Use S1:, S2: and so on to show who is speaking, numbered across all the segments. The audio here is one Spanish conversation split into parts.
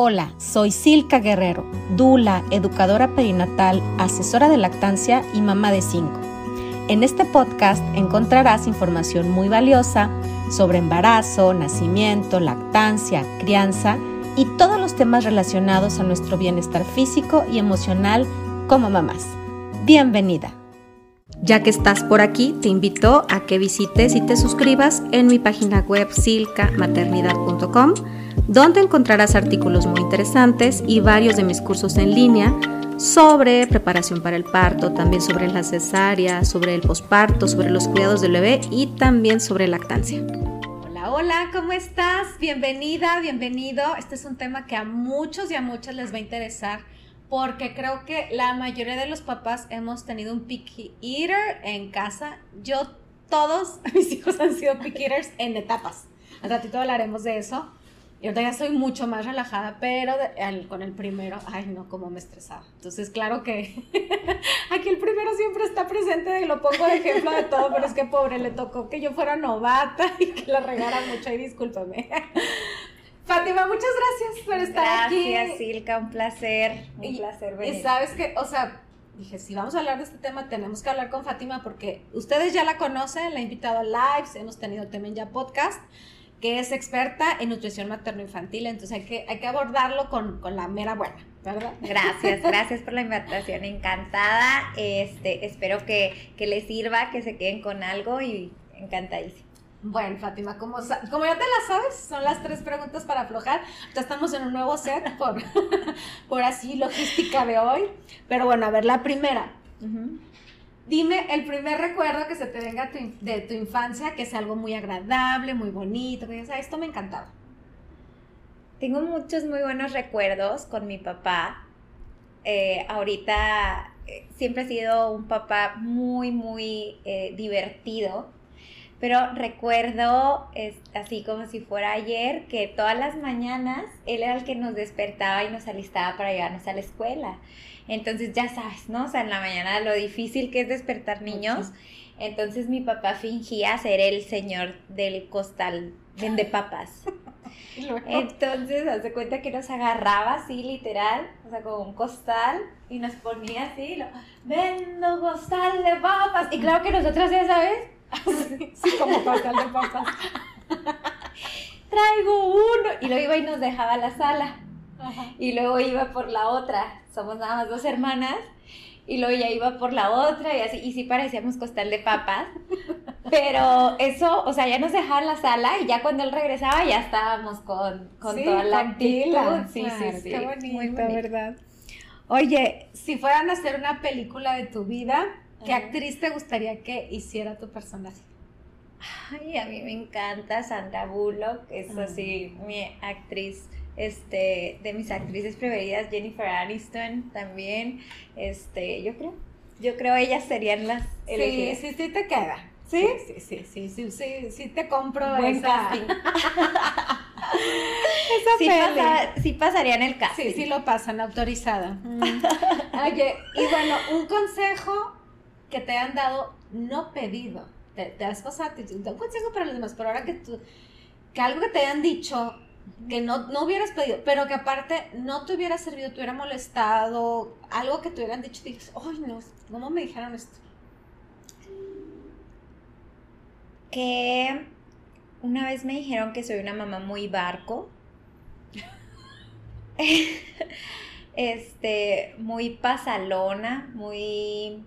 S1: Hola, soy Silka Guerrero, Dula, educadora perinatal, asesora de lactancia y mamá de cinco. En este podcast encontrarás información muy valiosa sobre embarazo, nacimiento, lactancia, crianza y todos los temas relacionados a nuestro bienestar físico y emocional como mamás. Bienvenida. Ya que estás por aquí, te invito a que visites y te suscribas en mi página web silkamaternidad.com donde encontrarás artículos muy interesantes y varios de mis cursos en línea sobre preparación para el parto, también sobre la cesárea, sobre el posparto, sobre los cuidados del bebé y también sobre lactancia. Hola, hola, ¿cómo estás? Bienvenida, bienvenido. Este es un tema que a muchos y a muchas les va a interesar porque creo que la mayoría de los papás hemos tenido un picky eater en casa. Yo, todos mis hijos han sido picky eaters en etapas. Al ratito hablaremos de eso. Y ahorita ya soy mucho más relajada, pero con el primero, ay no, como me estresaba. Entonces, claro que aquí el primero siempre está presente y lo pongo de ejemplo de todo, pero es que pobre, le tocó que yo fuera novata y que la regara mucho, y discúlpame. Fátima, muchas gracias por estar aquí.
S2: Gracias, Silka, un placer, un placer venir.
S1: Y sabes que, o sea, dije, si vamos a hablar de este tema, tenemos que hablar con Fátima porque ustedes ya la conocen, la he invitado a lives, hemos tenido también ya podcast que es experta en nutrición materno-infantil, entonces hay que, hay que abordarlo con, la mera buena, ¿verdad?
S2: Gracias, gracias por la invitación, encantada, este, espero que, les sirva, que se queden con algo y encantadísima.
S1: Bueno, Fátima, como, como ya te la sabes, son las tres preguntas para aflojar. Ya estamos en un nuevo set por, por así logística de hoy. Pero bueno, a ver, la primera. Dime el primer recuerdo que se te venga de tu infancia, que es algo muy agradable, muy bonito, que dices, esto me encantaba.
S2: Tengo muchos muy buenos recuerdos con mi papá. Eh, ahorita eh, siempre ha sido un papá muy, muy eh, divertido. Pero recuerdo, es, así como si fuera ayer, que todas las mañanas él era el que nos despertaba y nos alistaba para llevarnos a la escuela. Entonces ya sabes, ¿no? O sea, en la mañana lo difícil que es despertar niños. Entonces mi papá fingía ser el señor del costal, vende papas. Entonces, hace cuenta que nos agarraba así, literal, o sea, con un costal, y nos ponía así, lo, vendo costal de papas. Y claro que nosotros, ya sabes,
S1: sí, como costal de papas.
S2: Traigo uno. Y luego iba y nos dejaba la sala. Y luego iba por la otra somos nada más dos hermanas, y luego ya iba por la otra y así, y sí parecíamos costal de papas, pero eso, o sea, ya nos dejaban la sala y ya cuando él regresaba ya estábamos con, toda la actitud.
S1: Sí, sí, sí. Qué bonito, ¿verdad? Oye, si fueran a hacer una película de tu vida, ¿qué actriz te gustaría que hiciera tu personaje?
S2: Ay, a mí me encanta Sandra Bullock, es así mi actriz este, de mis actrices preferidas, Jennifer Aniston también, este, yo creo, yo creo ellas serían las
S1: Sí, sí, sí te queda. ¿Sí? Sí, sí, sí, sí, sí, sí, te compro
S2: Buen esa. Casting. esa sí, sí pasarían el casting.
S1: Sí, sí lo pasan, autorizada. Mm. Oye, y bueno, un consejo que te han dado no pedido. Te, te has pasado, un consejo para los demás, pero ahora que tú, que algo que te hayan dicho que no, no, hubieras pedido, pero que aparte no te hubiera servido, te hubiera molestado, algo que te hubieran dicho y dices, ay no, ¿cómo me dijeron esto?
S2: Que una vez me dijeron que soy una mamá muy barco. este, muy pasalona, muy...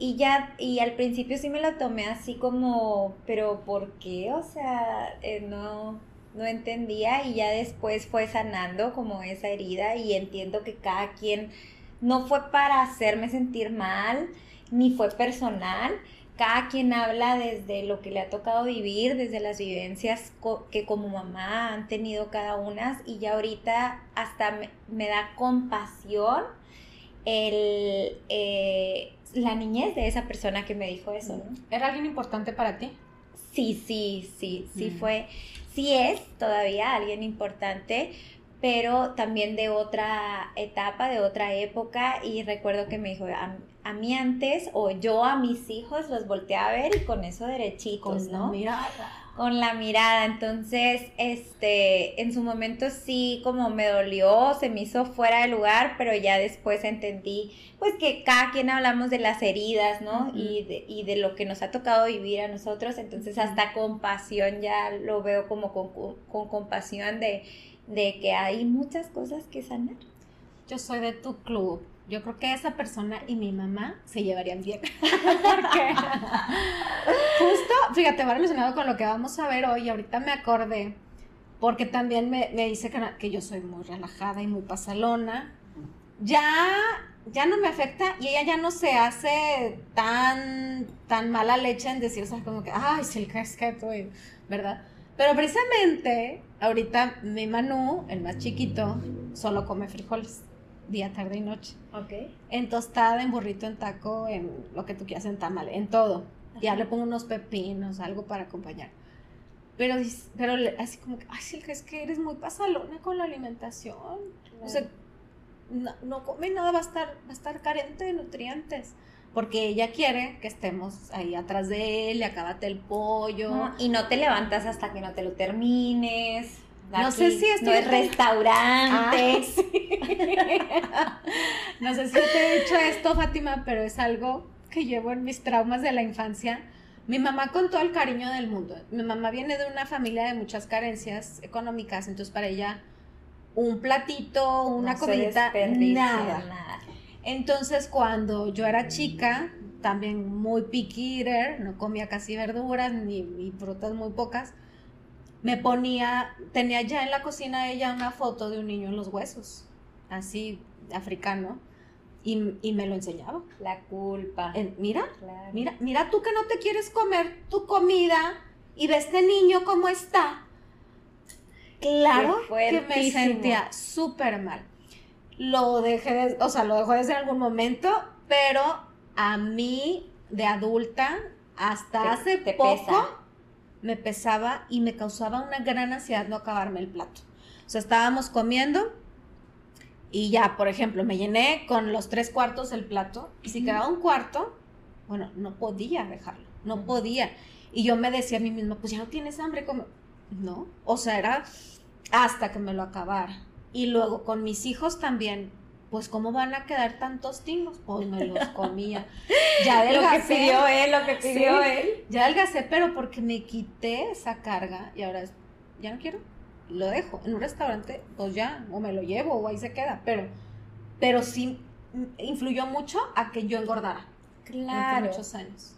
S2: Y ya, y al principio sí me lo tomé así como, pero ¿por qué? O sea, eh, no, no entendía y ya después fue sanando como esa herida y entiendo que cada quien no fue para hacerme sentir mal, ni fue personal. Cada quien habla desde lo que le ha tocado vivir, desde las vivencias que como mamá han tenido cada una y ya ahorita hasta me, da compasión el, eh, la niñez de esa persona que me dijo eso.
S1: ¿Era alguien importante para ti?
S2: Sí, sí, sí, sí mm. fue sí es todavía alguien importante, pero también de otra etapa, de otra época. Y recuerdo que me dijo, a, mí antes, o yo a mis hijos los volteé a ver y con eso derechitos, ¿no?
S1: Con
S2: con la mirada. Entonces, este, en su momento sí como me dolió, se me hizo fuera de lugar, pero ya después entendí, pues que cada quien hablamos de las heridas, ¿no? y, de, y de lo que nos ha tocado vivir a nosotros. Entonces, hasta compasión ya lo veo como con, con compasión de, de que hay muchas cosas que sanar.
S1: Yo soy de tu club yo creo que esa persona y mi mamá se llevarían bien. Porque justo, fíjate, va relacionado con lo que vamos a ver hoy. Ahorita me acordé, porque también me, dice que, yo soy muy relajada y muy pasalona. Ya, ya no me afecta y ella ya no se hace tan, tan mala leche en decir, o sea, como que, ay, sí, el casqueto, ¿verdad? Pero precisamente, ahorita mi Manu, el más chiquito, solo come frijoles día, tarde y noche.
S2: Ok.
S1: En tostada, en burrito, en taco, en lo que tú quieras, en tamal, en todo. Ya le pongo unos pepinos, algo para acompañar. Pero, pero así como que, ay, es que eres muy pasalona con la alimentación. O sea, no, come nada, va a, estar, va a estar carente de nutrientes. Porque ella quiere que estemos ahí atrás de él, y acabate el pollo.
S2: y no te levantas hasta que no te lo termines
S1: no sé si esto
S2: es restaurante.
S1: Ah, no sé si te he dicho esto, Fátima, pero es algo que llevo en mis traumas de la infancia. Mi mamá con todo el cariño del mundo. Mi mamá viene de una familia de muchas carencias económicas, entonces para ella un platito, una comida, nada. nada. Entonces cuando yo era chica, también muy picky eater, no comía casi verduras ni, ni frutas muy pocas me ponía, tenía ya en la cocina ella una foto de un niño en los huesos, así, africano, y, me lo enseñaba.
S2: La culpa.
S1: mira, mira, mira tú que no te quieres comer tu comida y ve este niño cómo está. Claro que me sentía súper mal. Lo dejé, o sea, lo dejó desde algún momento, pero a mí de adulta hasta hace poco me pesaba y me causaba una gran ansiedad no acabarme el plato. O sea, estábamos comiendo y ya, por ejemplo, me llené con los tres cuartos el plato y si quedaba un cuarto, bueno, no podía dejarlo, no podía. Y yo me decía a mí misma, pues ya no tienes hambre, como, no, o sea, era hasta que me lo acabara. Y luego con mis hijos también, pues cómo van a quedar tantos tingos, pues me los comía.
S2: Ya adelgacé. lo que pidió él, lo que pidió él.
S1: Ya adelgacé, pero porque me quité esa carga y ahora ya no quiero, lo dejo. En un restaurante, pues ya, o me lo llevo o ahí se queda, pero, pero sí influyó mucho a que yo engordara.
S2: Claro.
S1: muchos años.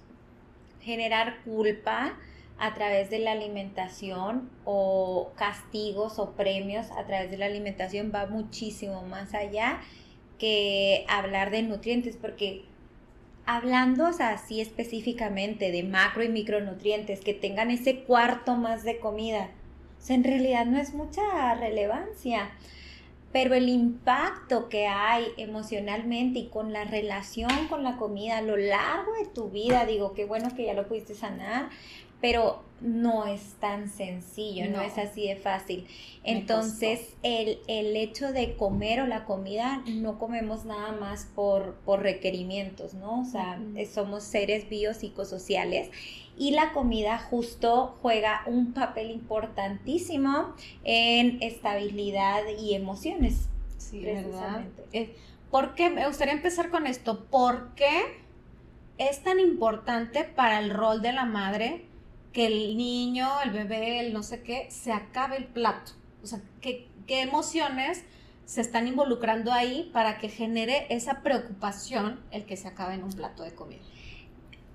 S2: Generar culpa a través de la alimentación o castigos o premios a través de la alimentación va muchísimo más allá que hablar de nutrientes, porque hablando así específicamente de macro y micronutrientes, que tengan ese cuarto más de comida, en realidad no es mucha relevancia, pero el impacto que hay emocionalmente y con la relación con la comida a lo largo de tu vida, digo, qué bueno que ya lo pudiste sanar, pero no es tan sencillo, no, es así de fácil. Entonces, el, el, hecho de comer o la comida, no comemos nada más por, por requerimientos, ¿no? O sea, somos seres biopsicosociales y la comida justo juega un papel importantísimo en estabilidad y emociones.
S1: Sí, ¿verdad? Eh, ¿Por qué? Me gustaría empezar con esto. ¿Por qué es tan importante para el rol de la madre que el niño, el bebé, el no sé qué, se acabe el plato. O sea, ¿qué, qué emociones se están involucrando ahí para que genere esa preocupación el que se acabe en un plato de comida?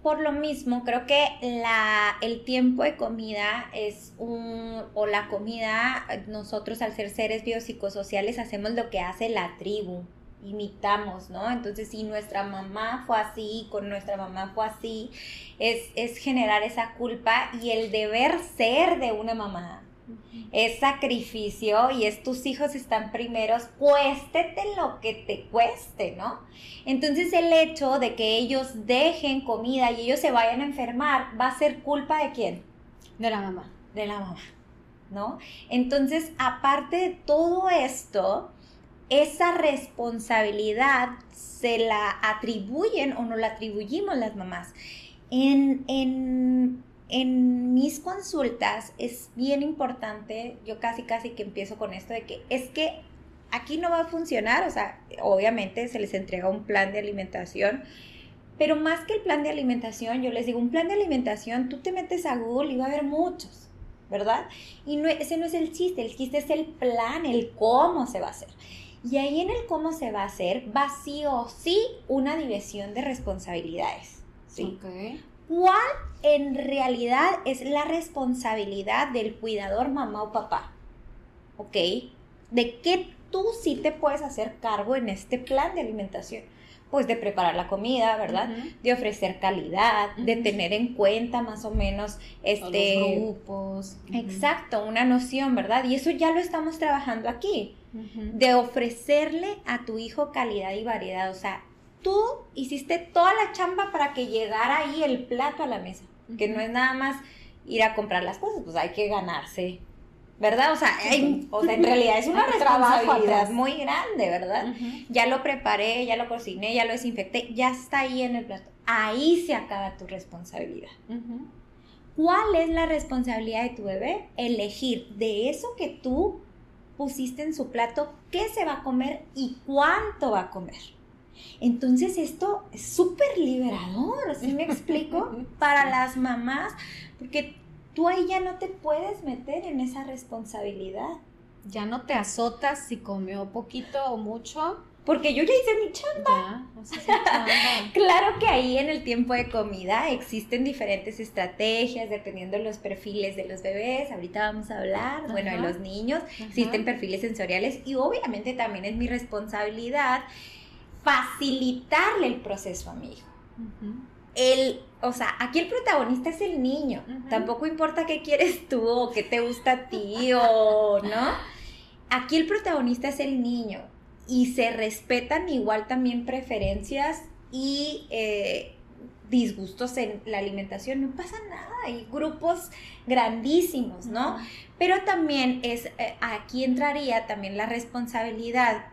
S2: Por lo mismo, creo que la, el tiempo de comida es un, o la comida, nosotros al ser seres biopsicosociales hacemos lo que hace la tribu, imitamos, ¿no? Entonces, si nuestra mamá fue así, con nuestra mamá fue así, es, es generar esa culpa y el deber ser de una mamá. Es sacrificio y es tus hijos están primeros, cuéstete lo que te cueste, ¿no? Entonces el hecho de que ellos dejen comida y ellos se vayan a enfermar va a ser culpa de quién?
S1: De la mamá.
S2: De la mamá, ¿no? Entonces, aparte de todo esto, esa responsabilidad se la atribuyen o no la atribuimos las mamás. En, en mis consultas es bien importante, yo casi casi que empiezo con esto de que es que aquí no va a funcionar, o sea, obviamente se les entrega un plan de alimentación, pero más que el plan de alimentación, yo les digo, un plan de alimentación, tú te metes a Google y va a haber muchos, ¿verdad? Y no, ese no es el chiste, el chiste es el plan, el cómo se va a hacer. Y ahí en el cómo se va a hacer, va sí o sí una división de responsabilidades. ¿sí? ¿Cuál en realidad es la responsabilidad del cuidador mamá o papá? ¿Ok? ¿De qué tú sí te puedes hacer cargo en este plan de alimentación? Pues de preparar la comida, ¿verdad? De ofrecer calidad, de tener en cuenta más o menos este
S1: Los grupos.
S2: Exacto, una noción, ¿verdad? Y eso ya lo estamos trabajando aquí, de ofrecerle a tu hijo calidad y variedad. O sea, tú hiciste toda la chamba para que llegara ahí el plato a la mesa, que no es nada más ir a comprar las cosas, pues hay que ganarse ¿verdad? O sea, o sea, en realidad es una responsabilidad muy grande, ¿verdad? Ya lo preparé, ya lo cociné, ya lo desinfecté, ya está ahí en el plato. Ahí se acaba tu responsabilidad. ¿Cuál es la responsabilidad de tu bebé? Elegir de eso que tú pusiste en su plato, qué se va a comer y cuánto va a comer. Entonces esto es súper liberador, ¿sí me explico? Para las mamás, porque tú ahí ya no te puedes meter en esa responsabilidad.
S1: Ya no te azotas si comió poquito o mucho.
S2: Porque yo ya hice mi chamba. claro que ahí en el tiempo de comida existen diferentes estrategias dependiendo de los perfiles de los bebés. Ahorita vamos a hablar, bueno, de los niños. Existen perfiles sensoriales y obviamente también es mi responsabilidad facilitarle el proceso a mi hijo el, o sea, aquí el protagonista es el niño. Tampoco importa qué quieres tú o qué te gusta a ti o, ¿no? Aquí el protagonista es el niño y se respetan igual también preferencias y eh, disgustos en la alimentación. No pasa nada, hay grupos grandísimos, ¿no? Pero también es, eh, aquí entraría también la responsabilidad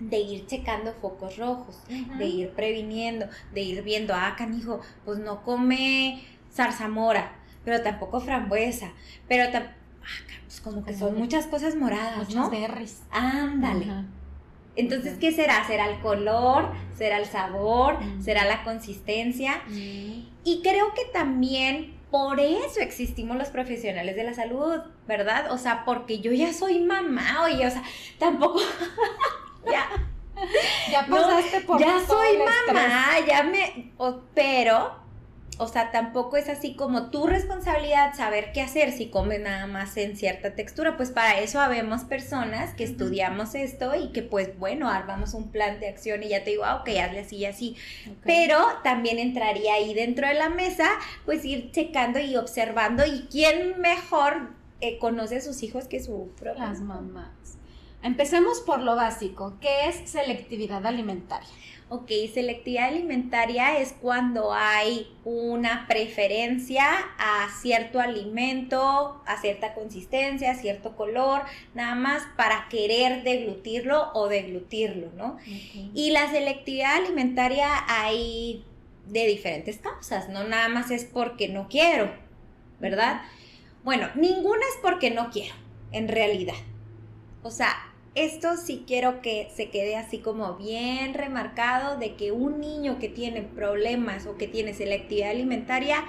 S2: de ir checando focos rojos, de ir previniendo, de ir viendo, ah, canijo, pues no come zarzamora, pero tampoco frambuesa, pero tampoco, ah, pues como que son muchas cosas moradas,
S1: ¿no? berries.
S2: Ándale. Entonces, ¿qué será? ¿Será el color? ¿Será el sabor? ¿Será la consistencia? Y creo que también por eso existimos los profesionales de la salud, ¿verdad? O sea, porque yo ya soy mamá, oye, o sea, tampoco ya.
S1: Ya pasaste por
S2: Ya soy mamá, ya me. pero, o sea, tampoco es así como tu responsabilidad saber qué hacer si come nada más en cierta textura. Pues para eso habemos personas que estudiamos esto y que, pues, bueno, armamos un plan de acción y ya te digo, ah, ok, hazle así y así. Pero también entraría ahí dentro de la mesa, pues ir checando y observando. ¿Y quién mejor eh, conoce a sus hijos que su
S1: propia? Las mamás. Empecemos por lo básico, ¿qué es selectividad alimentaria?
S2: Ok, selectividad alimentaria es cuando hay una preferencia a cierto alimento, a cierta consistencia, a cierto color, nada más para querer deglutirlo o deglutirlo, ¿no? Y la selectividad alimentaria hay de diferentes causas, no nada más es porque no quiero, ¿verdad? Bueno, ninguna es porque no quiero, en realidad. O sea, esto sí quiero que se quede así como bien remarcado de que un niño que tiene problemas o que tiene selectividad alimentaria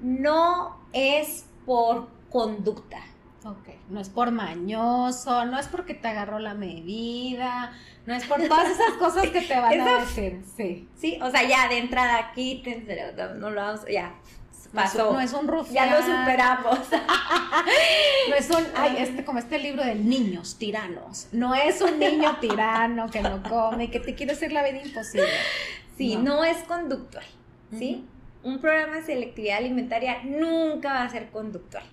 S2: no es por conducta.
S1: Ok, no es por mañoso, no es porque te agarró la medida, no es por todas esas cosas que te van a decir, sí.
S2: Sí, o sea, ya de entrada aquí, no lo vamos, ya, pasó.
S1: No es un
S2: Ya lo superamos.
S1: no es un, ay, este, como este libro de niños tiranos. No es un niño tirano que no come, que te quiere hacer la vida imposible.
S2: Sí, no, es conductual, ¿sí? Un programa de selectividad alimentaria nunca va a ser conductual.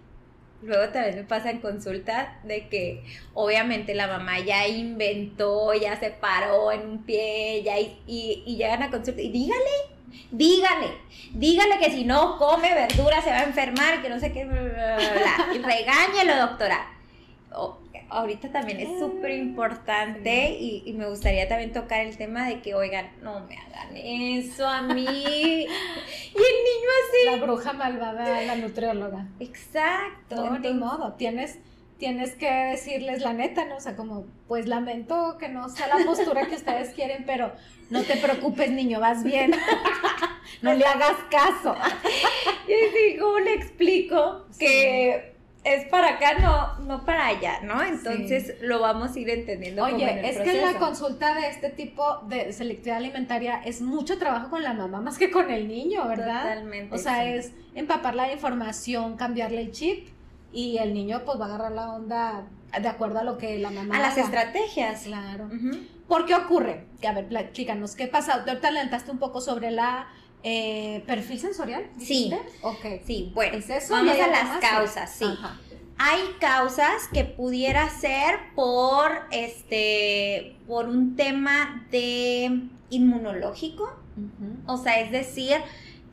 S2: Luego también me pasa en consulta de que obviamente la mamá ya inventó, ya se paró en un pie, ya y, y llegan a consulta y dígale, Dígale, dígale que si no come verdura se va a enfermar, que no sé qué, y regáñelo, doctora. ahorita también es súper importante y, me gustaría también tocar el tema de que, oigan, no me hagan eso a mí. y el niño así.
S1: La bruja malvada, la nutrióloga.
S2: Exacto.
S1: No, ni modo, tienes tienes que decirles la neta, ¿no? O sea, como, pues lamento que no sea la postura que ustedes quieren, pero no te preocupes, niño, vas bien. no le hagas caso.
S2: y ¿cómo le explico que es para acá, no, no para allá, ¿no? Entonces lo vamos a ir entendiendo.
S1: Oye, es que la consulta de este tipo de selectividad alimentaria es mucho trabajo con la mamá más que con el niño, ¿verdad?
S2: Totalmente.
S1: O sea, es empaparla de información, cambiarle el chip y el niño pues va a agarrar la onda de acuerdo a lo que la mamá
S2: a las estrategias.
S1: Claro. ¿por qué ocurre? a ver platícanos qué pasa ahorita adelantaste un poco sobre la eh, perfil sensorial
S2: sí.
S1: ok.
S2: Sí bueno vamos a las causas sí. Hay causas que pudiera ser por este por un tema de inmunológico. O sea es decir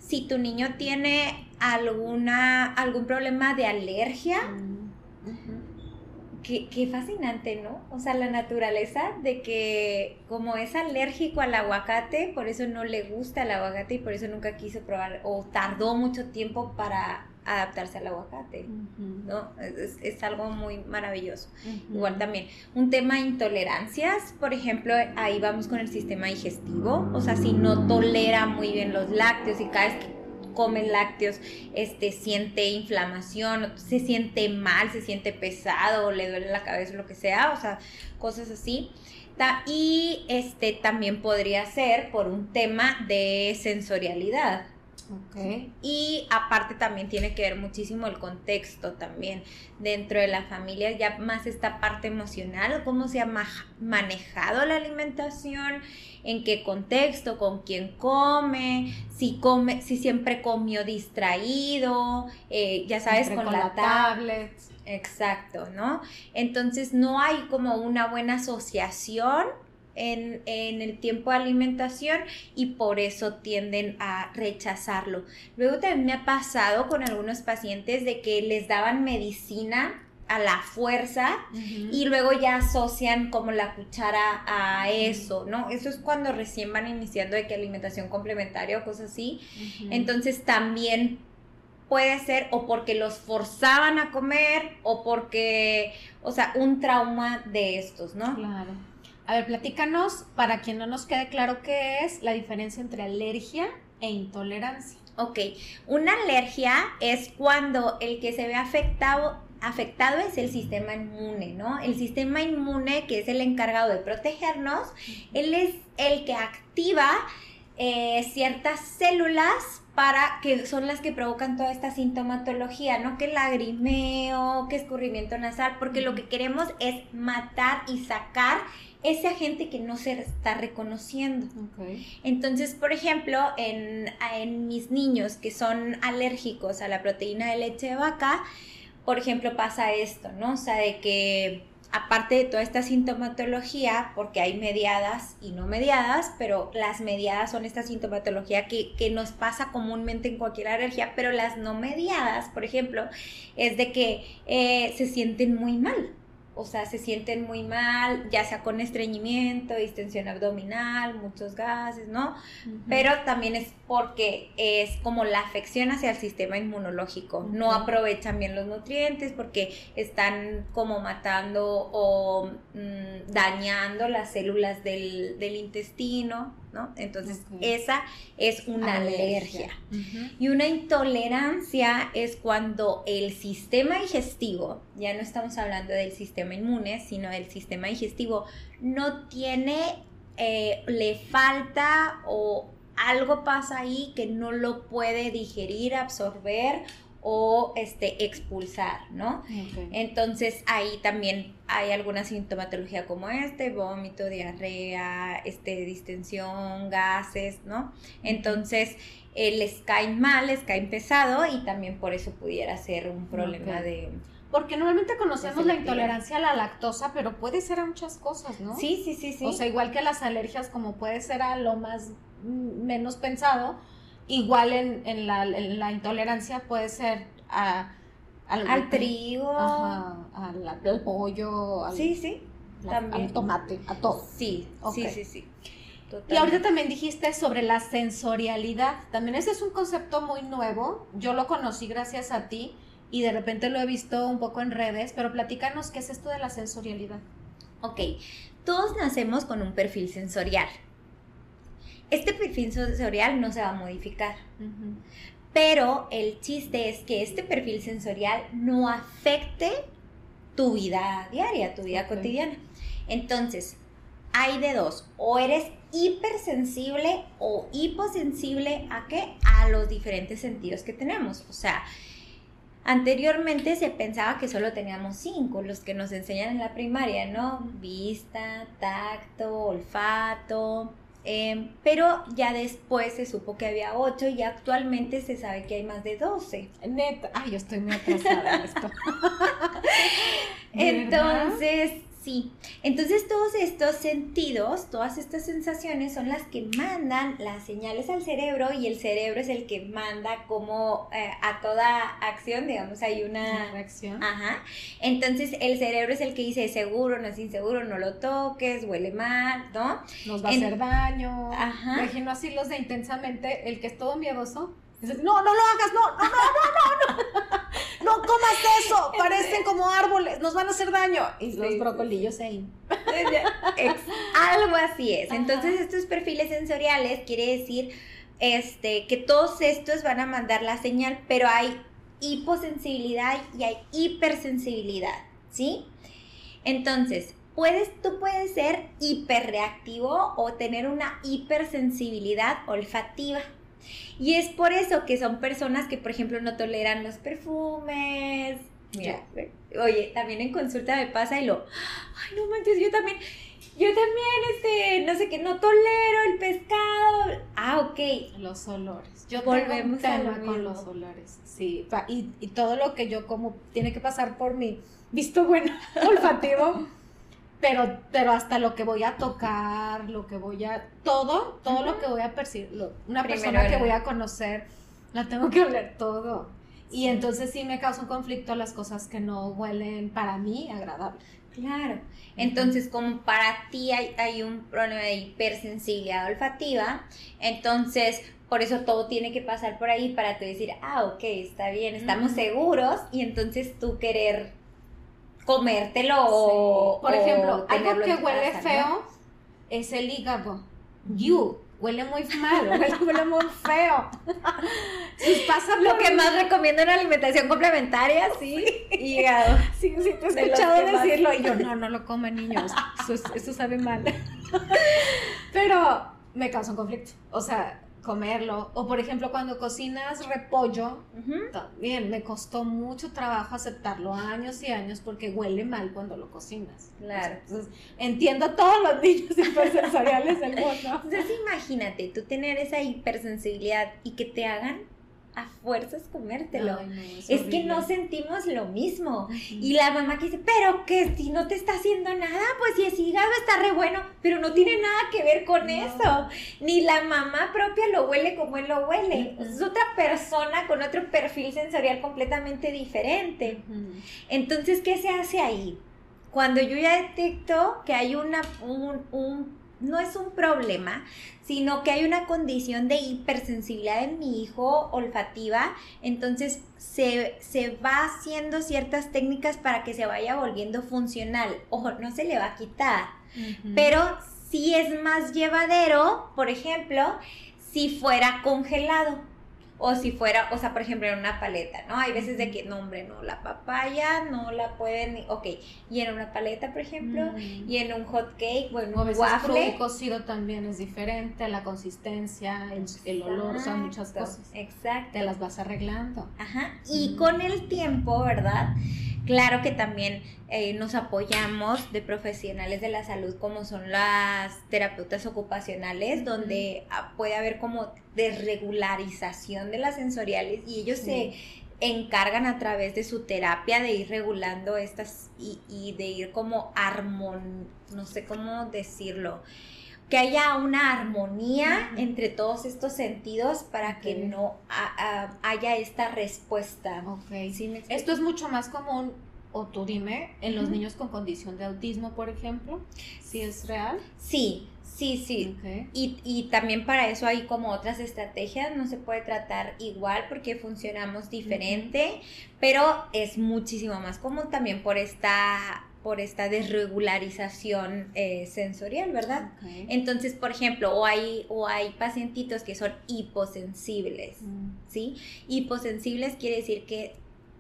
S2: si tu niño tiene alguna, algún problema de alergia, mm, qué, fascinante, ¿no? O sea, la naturaleza de que como es alérgico al aguacate, por eso no le gusta el aguacate y por eso nunca quiso probar o tardó mucho tiempo para adaptarse al aguacate, ¿no? Es, algo muy maravilloso. Igual también, un tema de intolerancias, por ejemplo, ahí vamos con el sistema digestivo, o sea, si no tolera muy bien los lácteos y cada vez que come lácteos, este, siente inflamación, se siente mal, se siente pesado, le duele la cabeza, lo que sea, o sea, cosas así. Y este también podría ser por un tema de sensorialidad, y aparte también tiene que ver muchísimo el contexto también dentro de la familia, ya más esta parte emocional, cómo se ha manejado la alimentación, en qué contexto, con quién come, si come, si siempre comió distraído, eh, ya sabes, con, la, tablet. Exacto, ¿no? Entonces no hay como una buena asociación en, el tiempo de alimentación y por eso tienden a rechazarlo. Luego también me ha pasado con algunos pacientes de que les daban medicina a la fuerza y luego ya asocian como la cuchara a eso, ¿no? Eso es cuando recién van iniciando de que alimentación complementaria o cosas así. Entonces también puede ser o porque los forzaban a comer o porque, o sea, un trauma de estos, ¿no?
S1: Claro. A ver, platícanos, para quien no nos quede claro qué es la diferencia entre alergia e intolerancia.
S2: Ok, una alergia es cuando el que se ve afectado, afectado es el sistema inmune, ¿no? El sistema inmune, que es el encargado de protegernos, él es el que activa eh, ciertas células para que son las que provocan toda esta sintomatología, ¿no? Que lagrimeo, que escurrimiento nasal, porque lo que queremos es matar y sacar ese agente que no se está reconociendo. Entonces, por ejemplo, en, en, mis niños que son alérgicos a la proteína de leche de vaca, por ejemplo, pasa esto, ¿no? O sea, de que aparte de toda esta sintomatología, porque hay mediadas y no mediadas, pero las mediadas son esta sintomatología que, que, nos pasa comúnmente en cualquier alergia, pero las no mediadas, por ejemplo, es de que eh, se sienten muy mal o sea, se sienten muy mal, ya sea con estreñimiento, distensión abdominal, muchos gases, ¿no? Pero también es porque es como la afección hacia el sistema inmunológico. No aprovechan bien los nutrientes porque están como matando o mm, dañando las células del, del intestino, entonces, esa es una alergia. Y una intolerancia es cuando el sistema digestivo, ya no estamos hablando del sistema inmune, sino del sistema digestivo, no tiene, eh, le falta o algo pasa ahí que no lo puede digerir, absorber o este, expulsar, ¿no? Entonces ahí también hay alguna sintomatología como este, vómito, diarrea, este, distensión, gases, ¿no? Entonces eh, les caen mal, les caen pesado y también por eso pudiera ser un problema de...
S1: Porque normalmente conocemos la intolerancia a la lactosa, pero puede ser a muchas cosas, ¿no?
S2: Sí, sí, sí, sí.
S1: O sea, igual que las alergias, como puede ser a lo más mm, menos pensado, igual en, la, intolerancia puede ser a
S2: al, trigo,
S1: al, pollo,
S2: al, sí, sí,
S1: al tomate, a todo.
S2: Sí, sí, sí, sí.
S1: Y ahorita también dijiste sobre la sensorialidad. También ese es un concepto muy nuevo. Yo lo conocí gracias a ti y de repente lo he visto un poco en redes, pero platícanos qué es esto de la sensorialidad.
S2: Ok, todos nacemos con un perfil sensorial. Este perfil sensorial no se va a modificar. Pero el chiste es que este perfil sensorial no afecte tu vida diaria, tu vida cotidiana. Entonces, hay de dos, o eres hipersensible o hiposensible a qué? A los diferentes sentidos que tenemos. O sea, Anteriormente se pensaba que solo teníamos cinco, los que nos enseñan en la primaria, ¿no? Vista, tacto, olfato, em, pero ya después se supo que había ocho y actualmente se sabe que hay más de doce.
S1: Neta, ay, yo estoy muy atrasada en esto.
S2: Entonces, Sí, entonces todos estos sentidos, todas estas sensaciones son las que mandan las señales al cerebro y el cerebro es el que manda como eh, a toda acción, digamos, hay una
S1: reacción.
S2: Ajá. Entonces el cerebro es el que dice seguro, no es inseguro, no lo toques, huele mal, ¿no?
S1: Nos va a hacer daño. Ajá. Imagino así los de intensamente, el que es todo miedoso no, no lo hagas, no, no, no, no, no, no, comas eso, parecen como árboles, nos van a hacer daño. Y los brocolillos ahí.
S2: Algo así es. Entonces, estos perfiles sensoriales quiere decir este, que todos estos van a mandar la señal, pero hay hiposensibilidad y hay hipersensibilidad, ¿sí? Entonces, puedes, tú puedes ser hiperreactivo o tener una hipersensibilidad olfativa. Y es por eso que son personas que, por ejemplo, no toleran los perfumes. Mira, oye, también en consulta me pasa y lo, ay, no manches, yo también, yo también, este, no sé qué, no tolero el pescado. Ah, ok.
S1: Los olores. Yo Volvemos tengo un con los olores. Sí, y, y todo lo que yo como tiene que pasar por mi visto bueno olfativo pero, pero hasta lo que voy a tocar, lo que voy a, todo, todo lo que voy a percibir, una persona que voy a conocer, la tengo que oler todo. Y entonces sí me causa un conflicto las cosas que no huelen para mí agradables.
S2: Claro. Entonces, como para ti hay, hay, un problema de hipersensibilidad olfativa, entonces por eso todo tiene que pasar por ahí para tú decir, ah, ok, está bien, estamos seguros, y entonces tú querer comértelo
S1: Por ejemplo, algo que huele feo es el hígado. You. Huele muy mal, huele, muy feo.
S2: pasa Lo que más recomiendo en alimentación complementaria, sí,
S1: hígado. Sí, sí, te he escuchado decirlo y yo, no, no lo comen niños, eso, eso sabe mal. Pero me causa un conflicto. O sea, comerlo. O por ejemplo, cuando cocinas repollo, también me costó mucho trabajo aceptarlo años y años porque huele mal cuando lo cocinas.
S2: Claro.
S1: Entonces, entiendo a todos los niños hipersensoriales del mundo.
S2: Entonces, imagínate tú tener esa hipersensibilidad y que te hagan a fuerzas comértelo. es, que no sentimos lo mismo. Y la mamá que dice, pero que si no te está haciendo nada, pues si es hígado está re bueno, pero no tiene nada que ver con eso. Ni la mamá propia lo huele como él lo huele. Es otra persona con otro perfil sensorial completamente diferente. Entonces, ¿qué se hace ahí? Cuando yo ya detecto que hay una, un no es un problema, sino que hay una condición de hipersensibilidad en mi hijo olfativa, entonces se, va haciendo ciertas técnicas para que se vaya volviendo funcional. Ojo, no se le va a quitar, pero sí es más llevadero, por ejemplo, si fuera congelado o si fuera, o sea, por ejemplo, en una paleta, ¿no? Hay veces de que, no, hombre, no, la papaya no la pueden, ok, y en una paleta, por ejemplo, mm. y en un hot cake, bueno, un waffle.
S1: cocido también es diferente, la consistencia, el, olor, o sea, muchas cosas.
S2: Exacto.
S1: Te las vas arreglando.
S2: Ajá, y mm. con el tiempo, ¿verdad? Claro que también eh, nos apoyamos de profesionales de la salud como son las terapeutas ocupacionales, donde ah, puede haber como desregularización de las sensoriales y ellos se encargan a través de su terapia de ir regulando estas y, y de ir como armon, no sé cómo decirlo, que haya una armonía entre todos estos sentidos para que no haya esta respuesta.
S1: Ok. Esto es mucho más común, o tú dime, en los niños con condición de autismo, por ejemplo, si es real.
S2: Sí, Sí, sí. Y, y, también para eso hay como otras estrategias, no se puede tratar igual porque funcionamos diferente, pero es muchísimo más común también por esta por esta desregularización eh, sensorial, ¿verdad? Entonces, por ejemplo, o hay, o hay pacientitos que son hiposensibles, mm. ¿sí? Hiposensibles quiere decir que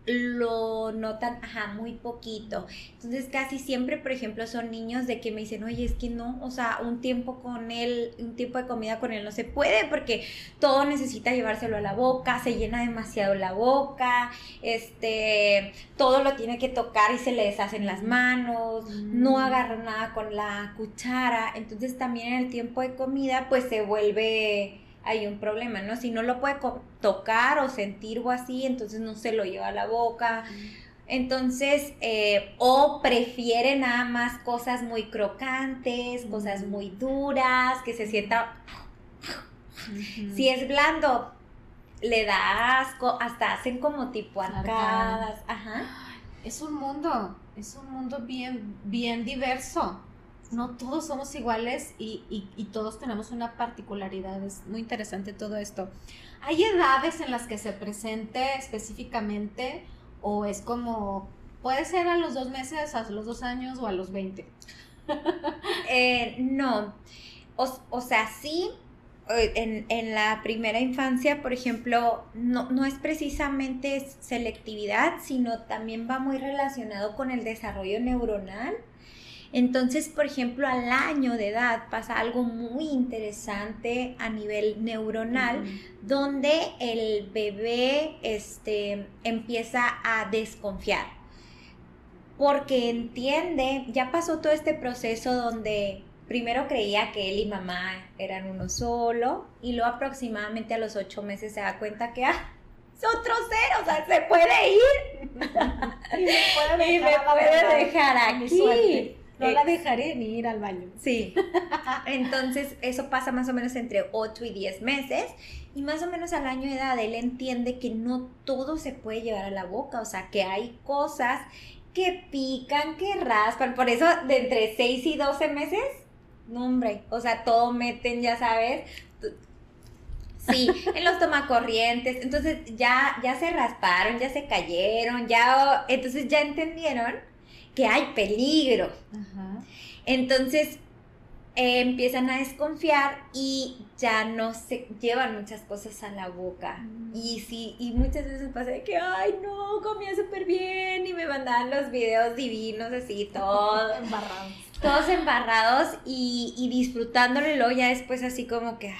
S2: lo notan, ajá, muy poquito. Entonces casi siempre, por ejemplo, son niños de que me dicen, oye, es que no, o sea, un tiempo con él, un tiempo de comida con él no se puede porque todo necesita llevárselo a la boca, se llena demasiado la boca, este, todo lo tiene que tocar y se le deshacen las manos, no mm. agarra nada con la cuchara. Entonces también en el tiempo de comida, pues se vuelve hay un problema, ¿no? Si no lo puede tocar o sentir o así, entonces no se lo lleva a la boca. Entonces, eh, o prefiere nada más cosas muy crocantes, cosas muy duras, que se sienta... Si es blando, le da asco, hasta hacen como tipo arcadas. Ajá.
S1: Es un mundo, es un mundo bien, bien diverso no todos somos iguales y, todos tenemos una particularidad. Es muy interesante todo esto. ¿Hay edades en las que se presente específicamente o es como, puede ser a los dos meses, a los dos años o a los 20?
S2: Eh, no, o, sea, sí, eh, en, la primera infancia, por ejemplo, no, no, es precisamente selectividad, sino también va muy relacionado con el desarrollo neuronal. Entonces, por ejemplo, al año de edad pasa algo muy interesante a nivel neuronal, donde el bebé este, empieza a desconfiar. Porque entiende, ya pasó todo este proceso donde primero creía que él y mamá eran uno solo, y luego aproximadamente a los ocho meses se da cuenta que, ah, es otro ser, o sea, se puede ir. y me puede dejar, aquí.
S1: No la dejaré ni ir al baño.
S2: Sí. Entonces, eso pasa más o menos entre 8 y 10 meses. Y más o menos al año de edad, él entiende que no todo se puede llevar a la boca. O sea, que hay cosas que pican, que raspan. Por eso, de entre 6 y 12 meses, no, hombre. O sea, todo meten, ya sabes. Sí, en los tomacorrientes. Entonces, ya, ya se rasparon, ya se cayeron, ya. Entonces, ya entendieron que hay peligro. Entonces eh, empiezan a desconfiar y ya no se llevan muchas cosas a la boca. Mm. Y sí, y muchas veces pasa de que, ay, no, comía súper bien y me mandaban los videos divinos así, todos embarrados. Todos embarrados y, y disfrutándolo y luego ya después así como que,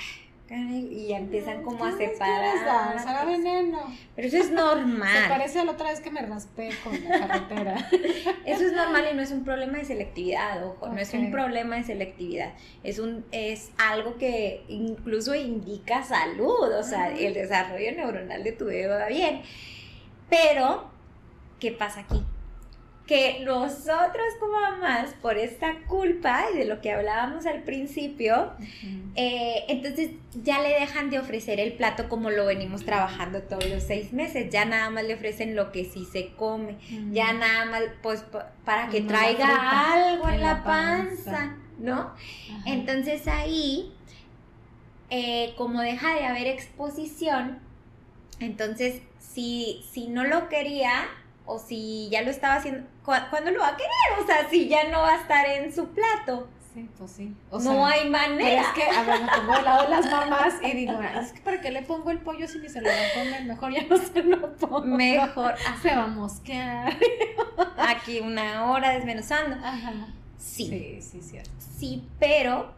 S2: y ya empiezan como a separar.
S1: Veneno.
S2: Pero eso es normal.
S1: Se parece a la otra vez que me raspé con la carretera.
S2: eso es normal y no es un problema de selectividad, ojo, no es un problema de selectividad. Es un es algo que incluso indica salud, o sea, el desarrollo neuronal de tu bebé va bien. Pero ¿qué pasa aquí? Que nosotros como mamás, por esta culpa y de lo que hablábamos al principio, eh, entonces ya le dejan de ofrecer el plato como lo venimos trabajando todos los seis meses, ya nada más le ofrecen lo que sí se come, ya nada más pues para que traiga algo en, la panza, ¿no? Entonces ahí, eh, como deja de haber exposición, entonces si, si no lo quería, o si ya lo estaba haciendo, ¿cuándo lo va a querer? O sea, si ya no va a estar en su plato.
S1: Sí, pues sí.
S2: no hay manera.
S1: es que, a ver, me pongo al lado de las mamás y digo, es que para qué le pongo el pollo si ni se lo van a poner, mejor ya no se lo pongo.
S2: Mejor.
S1: Se va a mosquear.
S2: Aquí una hora desmenuzando.
S1: Ajá.
S2: Sí.
S1: Sí, sí, cierto.
S2: Sí, pero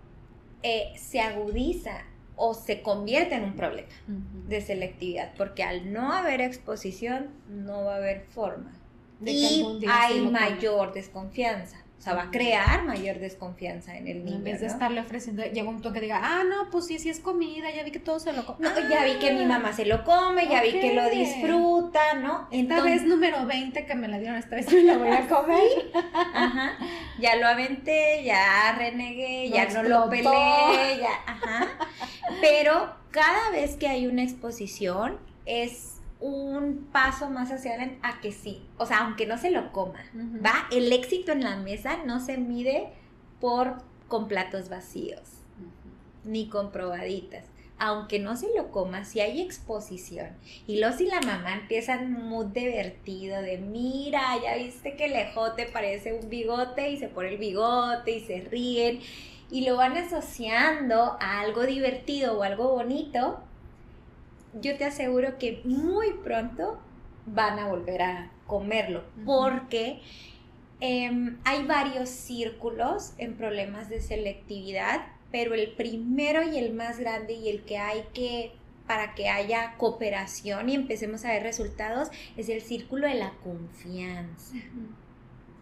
S2: eh, se agudiza o se convierte en un problema de selectividad, porque al no haber exposición no va a haber forma y hay mayor desconfianza. O sea, va a crear mayor desconfianza en el niño.
S1: En vez de
S2: ¿no?
S1: estarle ofreciendo, llega un punto que diga, ah, no, pues sí, sí es comida, ya vi que todo se lo come.
S2: No, ya vi que mi mamá se lo come, ya vi que lo disfruta, ¿no?
S1: Esta vez número 20 que me la dieron, esta vez me la voy a comer.
S2: Ajá. Ya lo aventé, ya renegué, ya no lo peleé, ya, ajá. Pero cada vez que hay una exposición es un paso más hacia adelante a que sí. O sea, aunque no se lo coma. ¿va? El éxito en la mesa no se mide por con platos vacíos ni con probaditas. Aunque no se lo coma, si hay exposición y los y la mamá empiezan muy divertido de mira, ya viste que el ejote parece un bigote y se pone el bigote y se ríen y lo van asociando a algo divertido o algo bonito, yo te aseguro que muy pronto van a volver a comerlo porque em, hay varios círculos en problemas de selectividad, pero el primero y el más grande y el que hay que para que haya cooperación y empecemos a ver resultados es el círculo de la confianza.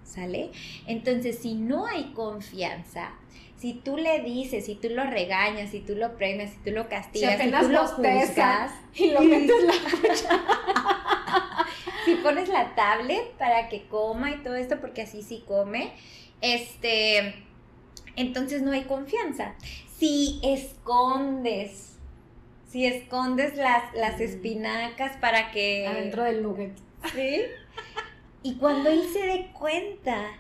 S2: ¿Sale? Entonces, si no hay confianza, si tú le dices, si tú lo regañas, si tú lo premias, si tú lo castigas, si,
S1: apenas
S2: tú lo juzgas,
S1: y lo metes la
S2: si pones la tablet para que coma y todo esto, porque así sí come, este, entonces no hay confianza. Si escondes, si escondes las, las
S1: Mm.
S2: espinacas para que...
S1: adentro del nugget.
S2: ¿Sí? Y cuando él se dé cuenta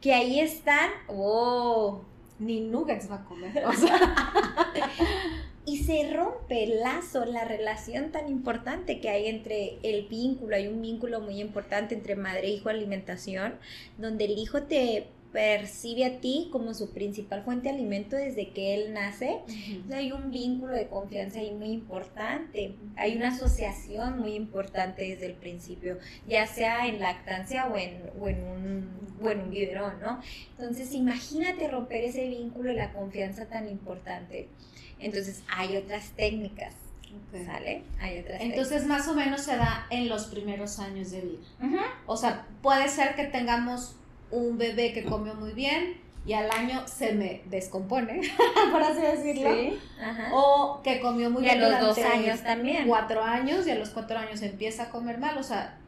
S2: que ahí están, oh,
S1: Ni nuggets va a comer.
S2: Y se rompe el lazo, la relación tan importante que hay entre el vínculo, hay un vínculo muy importante entre madre e hijo alimentación, donde el hijo te percibe a ti como su principal fuente de alimento desde que él nace. Entonces, Hay un vínculo de confianza ahí muy importante, hay una asociación muy importante desde el principio, ya sea en lactancia o en, o en, un, o en un biberón, ¿no? Entonces imagínate romper ese vínculo y la confianza tan importante. Entonces hay otras técnicas,
S1: Ok.
S2: ¿sale? Hay otras
S1: Entonces, más o menos se da en los primeros años de vida. O sea, puede ser que tengamos un bebé que comió muy bien y al año se me descompone, por así decirlo.
S2: Sí.
S1: O que comió muy
S2: Y a
S1: bien
S2: los dos años también.
S1: Cuatro años y a los cuatro años empieza a comer mal. O sea,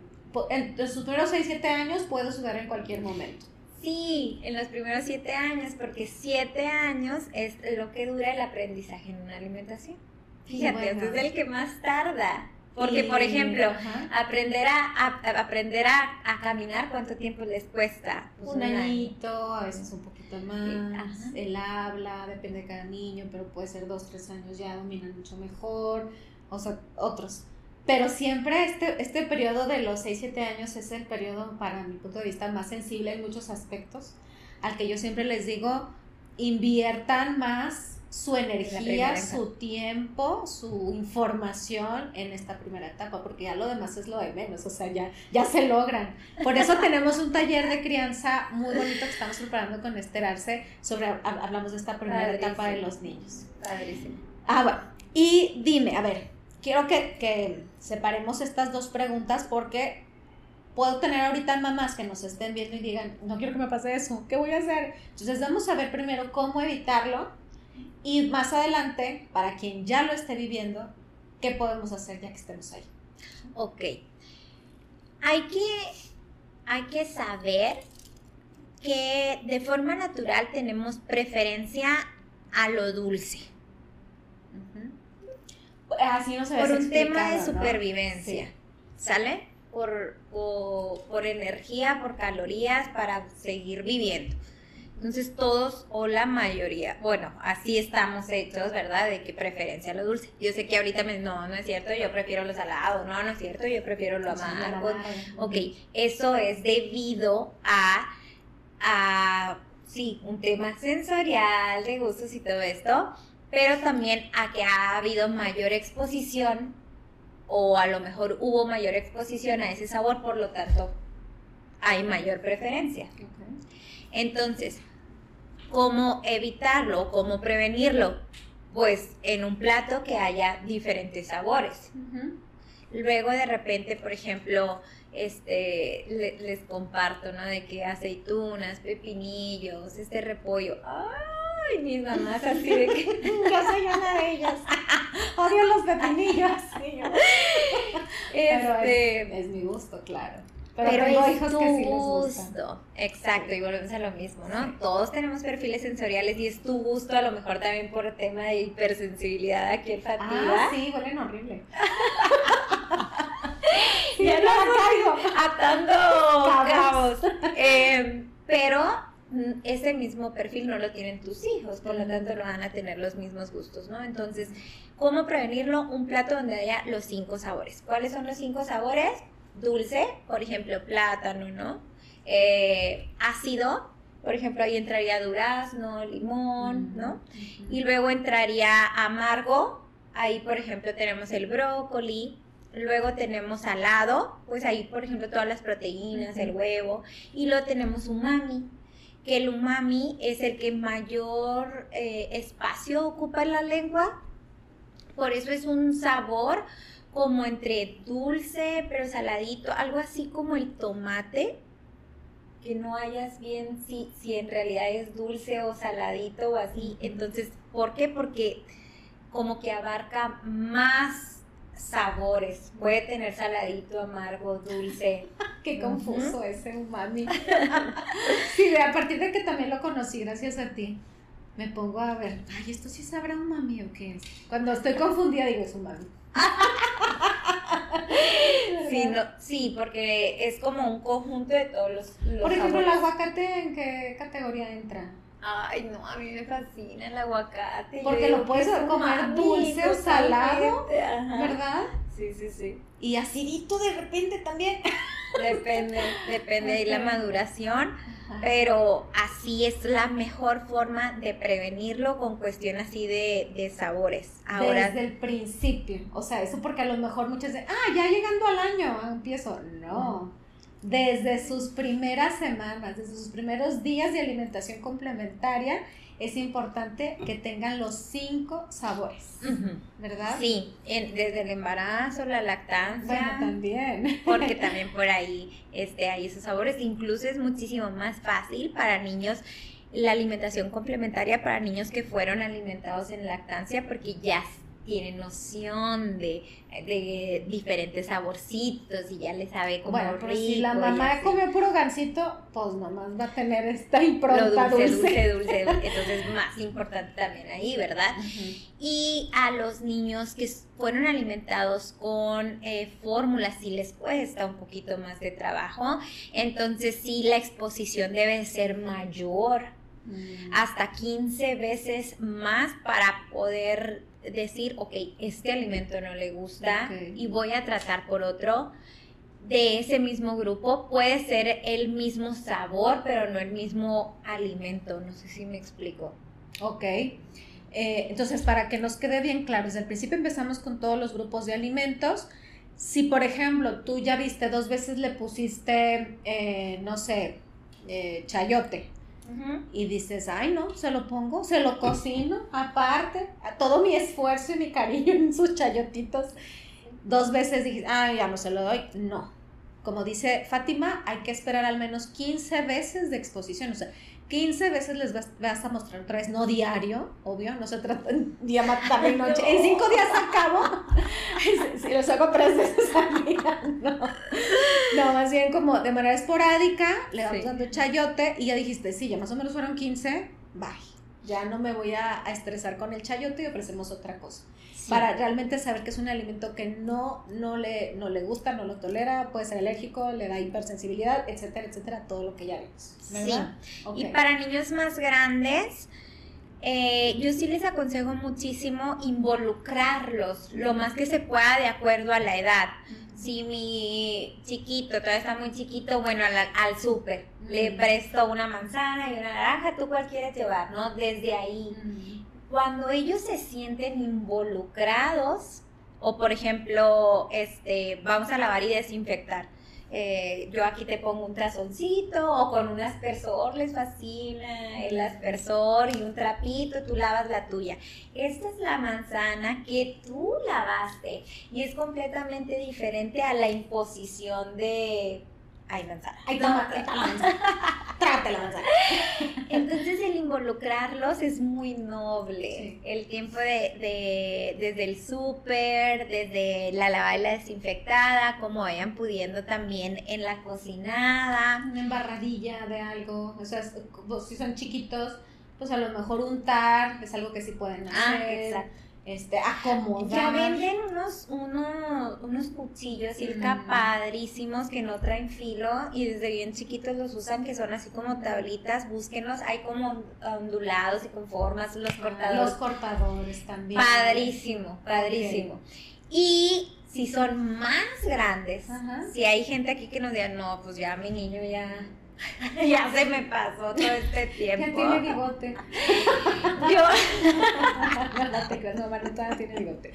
S1: en en sus primeros seis, siete años puede suceder en cualquier momento.
S2: Sí, en los primeros siete años, porque siete años es lo que dura el aprendizaje en una alimentación. Fíjate,
S1: Bueno.
S2: es el que más tarda. Porque, por ejemplo,
S1: ajá.
S2: aprender a, a- aprender a, a caminar, ¿cuánto tiempo les cuesta? Pues
S1: un
S2: año.
S1: añito, a veces un poquito más,
S2: ajá.
S1: el habla, depende de cada niño, pero puede ser dos, tres años ya dominan mucho mejor, o sea, otros. Pero siempre este, este periodo de los 6, 7 años es el periodo, para mi punto de vista, más sensible en muchos aspectos, al que yo siempre les digo, inviertan más su energía, su tiempo, su información en esta primera etapa, porque ya lo demás es lo de menos, o sea, ya, ya se logran. Por eso tenemos un taller de crianza muy bonito que estamos preparando con Esther Arce, sobre, hab- hablamos de esta primera
S2: Padrísimo.
S1: etapa de los niños.
S2: Padrísimo.
S1: Ah, bueno, y dime, a ver, quiero que, que separemos estas dos preguntas porque puedo tener ahorita mamás que nos estén viendo y digan, no quiero que me pase eso, ¿qué voy a hacer? Entonces vamos a ver primero cómo evitarlo y más adelante, para quien ya lo esté viviendo, qué podemos hacer ya que estemos ahí.
S2: Ok. Hay que, hay que saber que de forma natural tenemos preferencia a lo dulce.
S1: Así no se
S2: por
S1: ve
S2: un tema de supervivencia,
S1: Sí.
S2: ¿sale? Por, por, por energía, por calorías, para seguir viviendo. Entonces todos o la mayoría, bueno, así estamos hechos, ¿verdad? De qué preferencia lo dulce. Yo sé que ahorita me no, no es cierto, yo prefiero lo salado, no, no es cierto, yo prefiero lo amargo. Ok, eso es debido a, a, sí, un tema sensorial, de gustos y todo esto, pero también a que ha habido mayor exposición o a lo mejor hubo mayor exposición a ese sabor, por lo tanto hay mayor preferencia. Entonces, ¿cómo evitarlo? ¿Cómo prevenirlo? Pues en un plato que haya diferentes sabores. Luego de repente, por ejemplo, este, les comparto, ¿no? De que aceitunas, pepinillos, este repollo. ¡Ay! Mis mamás así de que...
S1: yo soy una de ellas. Odio los pepinillos. este, es, mi gusto, claro.
S2: Pero, tengo hijos que sí les gusto. Exacto, y volvemos a lo mismo, ¿no? Todos tenemos perfiles sensoriales y es tu gusto, a lo mejor también por tema de hipersensibilidad aquí olfativa.
S1: Ah, sí, huelen horrible.
S2: ya no caigo. Atando cabos. Eh, pero ese mismo perfil no lo tienen tus hijos, por lo tanto no van a tener los mismos gustos, ¿no? Entonces, ¿cómo prevenirlo? Un plato donde haya los cinco sabores. ¿Cuáles son los cinco sabores? Dulce, por ejemplo, plátano, ¿no? Eh, ácido, por ejemplo, ahí entraría durazno, limón, ¿no? Y luego entraría amargo, ahí por ejemplo tenemos el brócoli, Luego tenemos salado, pues ahí por ejemplo todas las proteínas, el huevo. Y luego tenemos umami, que el umami es el que mayor eh, espacio ocupa en la lengua. Por eso es un sabor como entre dulce pero saladito, algo así como el tomate, que no hayas bien si, si en realidad es dulce o saladito o así. Entonces, ¿por qué? Porque como que abarca más sabores. Puede tener saladito, amargo, dulce.
S1: Qué confuso ese umami. sí, a partir de que también lo conocí, gracias a ti, me pongo a ver, ay, esto sí sabrá umami o qué es. Cuando estoy confundida digo es umami.
S2: sí, no, sí, porque es como un conjunto de todos los,
S1: Por ejemplo, el aguacate, ¿en qué categoría entra?
S2: Ay, no, a mí me fascina el aguacate.
S1: Porque lo puedes comer dulce o salado, ¿verdad?
S2: Sí, sí, sí.
S1: Y acidito de repente también.
S2: Depende, depende de la maduración, pero así es la mejor forma de prevenirlo con cuestión así de, de sabores.
S1: Ahora, Desde el principio, o sea, eso porque a lo mejor muchas dicen, ah, ya llegando al año empiezo. No desde sus primeras semanas, desde sus primeros días de alimentación complementaria, es importante que tengan los cinco sabores, ¿verdad?
S2: Sí, desde el embarazo, la lactancia.
S1: Bueno, también.
S2: Porque también por ahí este, hay esos sabores. Incluso es muchísimo más fácil para niños la alimentación complementaria para niños que fueron alimentados en lactancia porque ya tiene noción de, de, diferentes saborcitos y ya le sabe cómo
S1: bueno, pero si la mamá come puro gansito, pues nomás va a tener esta impronta
S2: dulce, dulce, dulce, Entonces más importante también ahí, ¿verdad? Y a los niños que fueron alimentados con eh, fórmulas sí les cuesta un poquito más de trabajo, entonces sí la exposición debe ser mayor. Mm. hasta 15 veces más para poder decir, ok, este alimento no le gusta y voy a tratar por otro de ese mismo grupo. Puede ser el mismo sabor, pero no el mismo alimento. No sé si me explico.
S1: Ok. Eh, entonces, para que nos quede bien claro, desde el principio empezamos con todos los grupos de alimentos. Si, por ejemplo, tú ya viste dos veces le pusiste, eh, no sé, eh, chayote, y dices, ay no, se lo pongo, se lo cocino, aparte, a todo mi esfuerzo y mi cariño en sus chayotitos. Dos veces dije, ay, ya no se lo doy. No. Como dice Fátima, hay que esperar al menos 15 veces de exposición. O sea, 15 veces les vas, a mostrar otra vez, no diario, obvio, no se trata en día, tarde y noche. En cinco días acabo. si los hago tres veces al día, no. No, más bien como de manera esporádica, le vamos dando chayote y ya dijiste, sí, ya más o menos fueron 15, bye ya no me voy a, estresar con el chayote y ofrecemos otra cosa. Para realmente saber que es un alimento que no, no, le, no le gusta, no lo tolera, puede ser alérgico, le da hipersensibilidad, etcétera, etcétera, todo lo que ya vimos.
S2: Sí. Y para niños más grandes, eh, yo sí les aconsejo muchísimo involucrarlos lo más que se pueda de acuerdo a la edad si mi chiquito todavía está muy chiquito, bueno, al, al súper, le presto una manzana y una naranja, ¿tú cuál quieres llevar? ¿No? Desde ahí. Cuando ellos se sienten involucrados, o por ejemplo, este, vamos a lavar y desinfectar. eh, yo aquí te pongo un tazoncito o con un aspersor, les fascina el aspersor y un trapito, tú lavas la tuya. Esta es la manzana que tú lavaste y es completamente diferente a la imposición de hay manzana.
S1: Ay, toma, la manzana. Trágate la manzana.
S2: Entonces el involucrarlos es muy noble. El tiempo de, de desde el súper, desde la lavada y la desinfectada, como vayan pudiendo también en la cocinada.
S1: Una embarradilla de algo. O sea, si son chiquitos, pues a lo mejor untar es algo que sí pueden ah, hacer. Ah, exacto este, acomodar.
S2: Ya venden unos, unos, unos cuchillos Ilka padrísimos que no traen filo y desde bien chiquitos los usan que son así como tablitas, búsquenlos, hay como ondulados y con formas, los cortadores.
S1: Los cortadores también.
S2: Padrísimo, padrísimo. Y si son más grandes, si hay gente aquí que nos diga, no, pues ya mi niño ya ya se me pasó todo este tiempo.
S1: Ya tiene bigote.
S2: yo.
S1: Creas, no, todavía tiene bigote.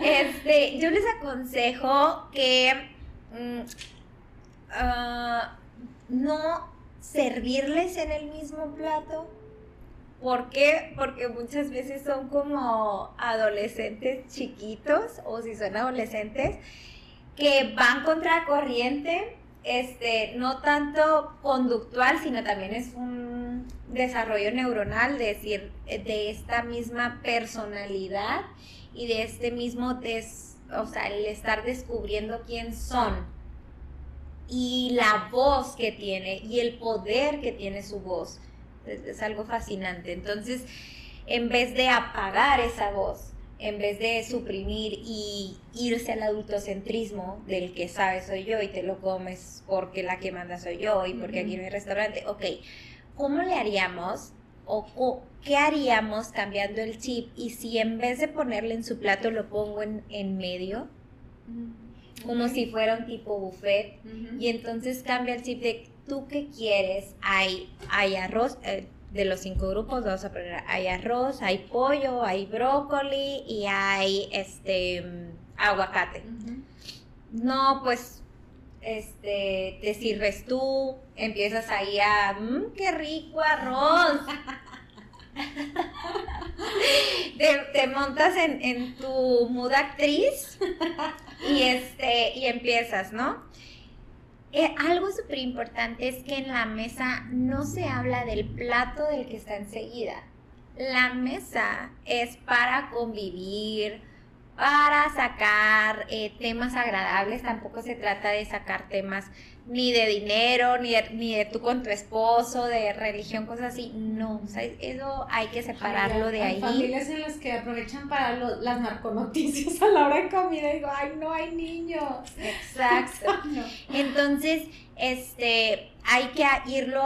S2: Este, yo les aconsejo que mm, ah, no servirles en el mismo plato. ¿Por qué? Porque muchas veces son como adolescentes chiquitos, o si son adolescentes, que van contra corriente este, no tanto conductual, sino también es un desarrollo neuronal, de decir, de esta misma personalidad y de este mismo, des, o sea, el estar descubriendo quién son y la voz que tiene y el poder que tiene su voz. es algo fascinante. Entonces, en vez de apagar esa voz, en vez de suprimir y irse al adultocentrismo del que sabes soy yo y te lo comes porque la que manda soy yo y porque aquí no hay restaurante, ok, ¿cómo le haríamos o, qué haríamos cambiando el chip y si en vez de ponerle en su plato lo pongo en, medio? Como si fuera un tipo buffet. Y entonces cambia el chip de tú qué quieres, hay, hay arroz, eh, de los cinco grupos vamos a poner, hay arroz, hay pollo, hay brócoli y hay este aguacate. No, pues este te sirves tú, empiezas ahí a mmm, qué rico arroz. te, montas en, en tu mood actriz y este y empiezas, ¿no? Eh, algo súper importante es que en la mesa no se habla del plato del que está enseguida. La mesa es para convivir, para sacar eh, temas agradables, tampoco se trata de sacar temas ni de dinero, ni de, ni de tú con tu esposo, de religión, cosas así. No, o sea, eso hay que separarlo de ahí. Hay
S1: familias en las que aprovechan para las narconoticias a la hora de comida y digo, ay, no hay niños.
S2: Exacto. Entonces, este, hay que irlo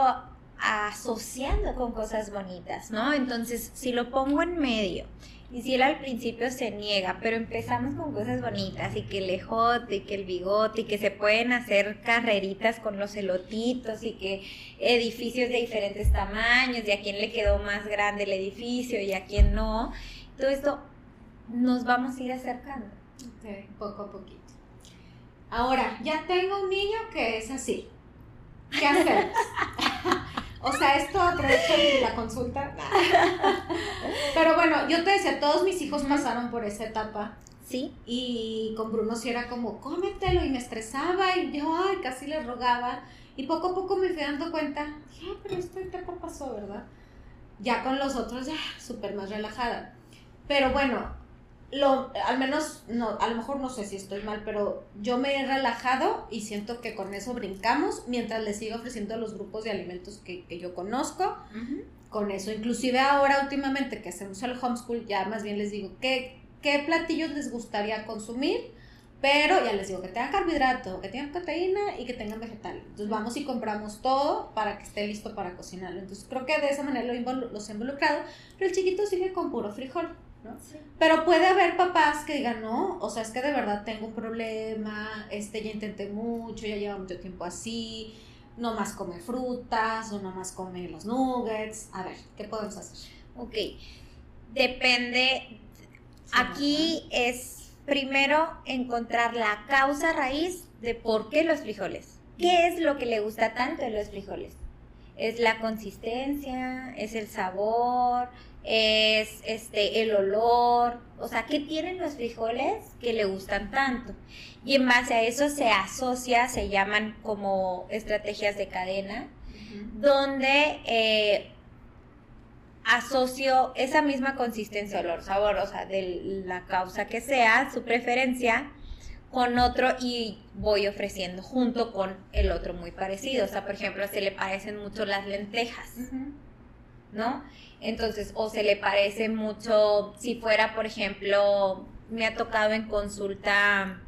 S2: asociando con cosas bonitas, ¿no? Entonces, si lo pongo en medio, y si él al principio se niega, pero empezamos con cosas bonitas y que el ejote y que el bigote y que se pueden hacer carreritas con los elotitos y que edificios de diferentes tamaños y a quién le quedó más grande el edificio y a quién no. Todo esto nos vamos a ir acercando.
S1: Ok, poco a poquito. Ahora, ya tengo un niño que es así. ¿Qué hacemos? O sea, esto aprovecha la consulta. Pero bueno, yo te decía, todos mis hijos pasaron por esa etapa.
S2: Sí.
S1: Y con Bruno sí era como, cómetelo, y me estresaba, y yo, ay, casi le rogaba. Y poco a poco me fui dando cuenta, ya, pero esta etapa pasó, ¿verdad? Ya con los otros, ya, súper más relajada. Pero bueno, lo, al menos, no, a lo mejor no sé si estoy mal, pero yo me he relajado y siento que con eso brincamos mientras les sigo ofreciendo los grupos de alimentos que, yo conozco. Con eso, inclusive ahora últimamente que hacemos el homeschool, ya más bien les digo qué, qué platillos les gustaría consumir, pero ya les digo que tengan carbohidrato, que tengan proteína y que tengan vegetal. Entonces vamos y compramos todo para que esté listo para cocinarlo. Entonces creo que de esa manera los he involucrado, pero el chiquito sigue con puro frijol. Pero puede haber papás que digan, no, o sea, es que de verdad tengo un problema, este, ya intenté mucho, ya lleva mucho tiempo así, no más come frutas o no más come los nuggets. A ver, ¿qué podemos hacer?
S2: Ok, depende, aquí es primero encontrar la causa raíz de por qué los frijoles. ¿Qué es lo que le gusta tanto de los frijoles? Es la consistencia, es el sabor, es este el olor, o sea, ¿qué tienen los frijoles que le gustan tanto? Y en base a eso se asocia, se llaman como estrategias de cadena, donde eh, asocio esa misma consistencia, olor, sabor, o sea, de la causa que sea, su preferencia, con otro y voy ofreciendo junto con el otro muy parecido. O sea, por ejemplo, se le parecen mucho las lentejas, ¿no? Entonces, o se le parece mucho, si fuera, por ejemplo, me ha tocado en consulta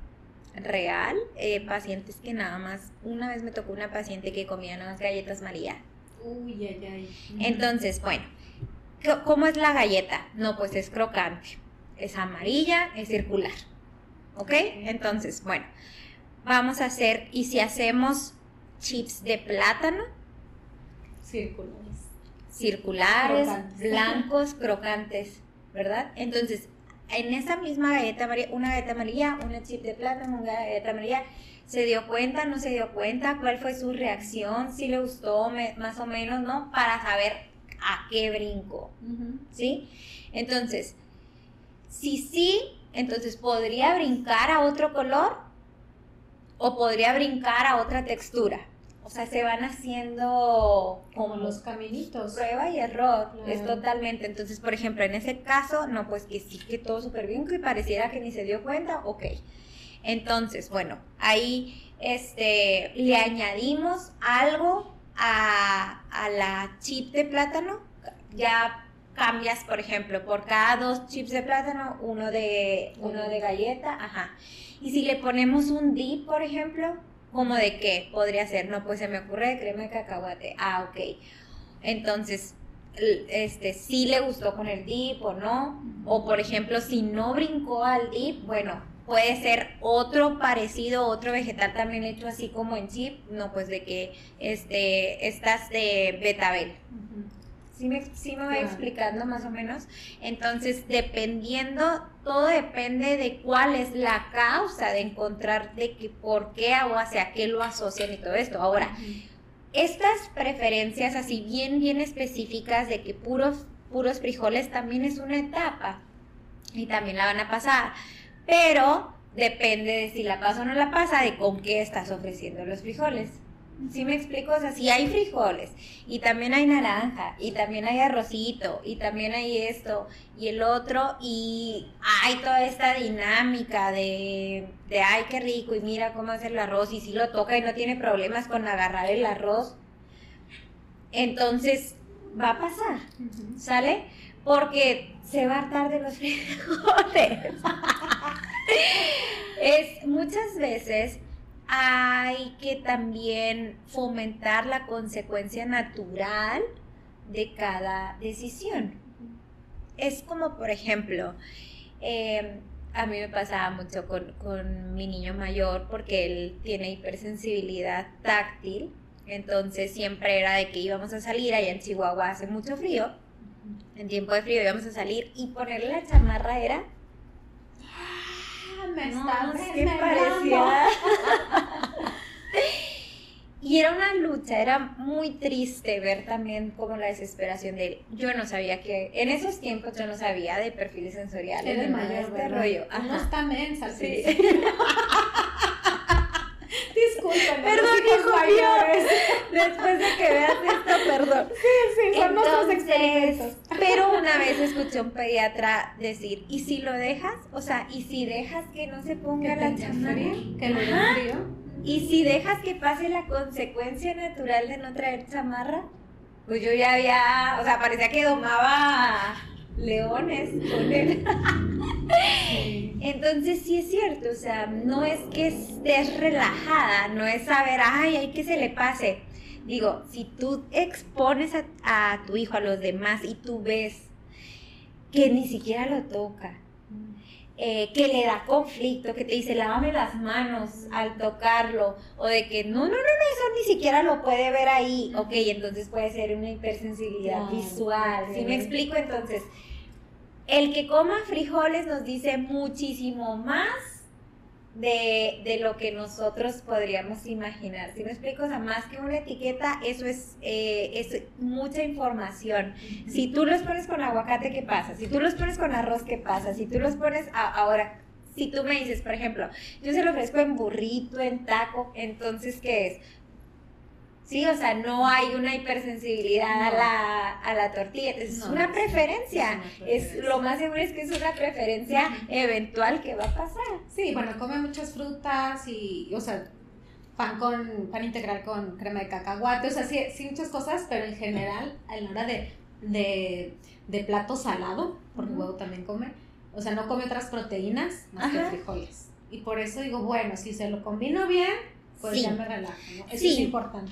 S2: real, eh, pacientes que nada más, una vez me tocó una paciente que comía unas galletas María.
S3: Uy, ay, ay.
S2: Entonces, bueno, ¿cómo es la galleta? No, pues es crocante, es amarilla, es circular. ¿Ok? Entonces, bueno, vamos a hacer, y si hacemos chips de plátano,
S3: Círculos.
S2: Circulares,
S3: Crocantes.
S2: blancos, crocantes, ¿verdad? Entonces, en esa misma galleta amarilla, una galleta amarilla, una chip de plátano, una galleta amarilla, ¿se dio cuenta? ¿No se dio cuenta? ¿Cuál fue su reacción? ¿Si le gustó me- más o menos, no? Para saber a qué brinco, ¿sí? Entonces, si sí, entonces podría brincar a otro color o podría brincar a otra textura. O sea, se van haciendo
S3: Como los caminitos.
S2: prueba y error,
S3: Claro.
S2: es totalmente. Entonces, por ejemplo, en ese caso, no, pues que sí, que todo súper bien, que pareciera que ni se dio cuenta, ok. Entonces, bueno, ahí este, le añadimos algo a, a la chip de plátano, ya cambias, por ejemplo, por cada dos chips de plátano, uno de, uno de galleta, ajá. Y si le ponemos un dip, por ejemplo, ¿como de qué podría ser? No, pues se me ocurre de crema de cacahuate. Ah, ok. Entonces, este, si le gustó con el dip o no. O por ejemplo, si no brincó al dip, bueno, puede ser otro parecido, otro vegetal también hecho así como en chip. No, pues de que este, estas de betabel. ¿Sí me, sí me voy
S3: Claro.
S2: explicando más o menos? Entonces, dependiendo, todo depende de cuál es la causa de encontrar de que por qué o hacia qué lo asocian y todo esto. Ahora, estas preferencias así bien, bien específicas de que puros, puros frijoles también es una etapa y también la van a pasar, pero depende de si la pasa o no la pasa, de con qué estás ofreciendo los frijoles. ¿Sí me explico? O sea, si hay frijoles y también hay naranja y también hay arrocito y también hay esto y el otro y hay toda esta dinámica de, de ay, qué rico y mira cómo hace el arroz y si lo toca y no tiene problemas con agarrar el arroz, entonces va a pasar, ¿sale? Porque se va a hartar de los frijoles. es muchas veces hay que también fomentar la consecuencia natural de cada decisión. Es como, por ejemplo, eh, a mí me pasaba mucho con, con mi niño mayor porque él tiene hipersensibilidad táctil. Entonces siempre era de que íbamos a salir, allá en Chihuahua hace mucho frío, en tiempo de frío íbamos a salir y ponerle la chamarra era
S3: me
S2: no,
S3: está.
S2: Y era una lucha, era muy triste ver también como la desesperación de él. Yo no sabía que, en esos tiempos yo no sabía de perfiles sensoriales, de
S3: mayor,
S2: este rollo. Ajá.
S3: está mensa
S2: Sí.
S3: Disculpen,
S2: Perdón, hijo
S3: mayores.
S2: Después de que veas esto, perdón.
S3: Sí, son nuestros
S2: Entonces,
S3: experimentos.
S2: pero una vez escuché a un pediatra decir, ¿y si lo dejas? O sea, ¿y si dejas que no se ponga la chamarra?
S3: que
S2: Ajá.
S3: frío.
S2: Y si dejas que pase la consecuencia natural de no traer chamarra, pues yo ya había, o sea, parecía que domaba leones con él. Entonces sí es cierto, o sea, no es que estés relajada, no es saber, ay, ay, que se le pase. Digo, si tú expones a, a tu hijo, a los demás, y tú ves que ni siquiera lo toca, eh, que le da conflicto, que te dice, lávame las manos al tocarlo, o de que no, no, no, no, eso ni siquiera lo puede ver ahí. Ok, entonces puede ser una hipersensibilidad
S3: Claro,
S2: visual. ¿Sí
S3: ok.
S2: me explico? Entonces, el que coma frijoles nos dice muchísimo más de, de lo que nosotros podríamos imaginar. Si me explico, o sea, más que una etiqueta, eso es, eh, es mucha información. Si tú los pones con aguacate, ¿qué pasa? Si tú los pones con arroz, ¿qué pasa? Si tú los pones a- ahora, si tú me dices, por ejemplo, yo se lo ofrezco en burrito, en taco, entonces, ¿qué es? Sí, o sea, no hay una hipersensibilidad a, la, a la tortilla. Es
S1: No,
S2: una
S1: es-
S2: preferencia.
S1: es una
S2: Es,
S1: preferencia.
S2: lo más seguro es que es una preferencia eventual que va a pasar.
S1: Sí, bueno, come muchas frutas y, o sea, pan con pan integral con crema de cacahuate, o sea, sí, sí muchas cosas, pero en general, a la hora de, de, de plato salado, porque
S2: Ujú.
S1: huevo también come, o sea, no come otras proteínas más que frijoles. Y por eso digo, bueno, si se lo combino bien, pues
S2: Sí.
S1: ya me relajo, ¿no? Eso
S2: Sí.
S1: es importante,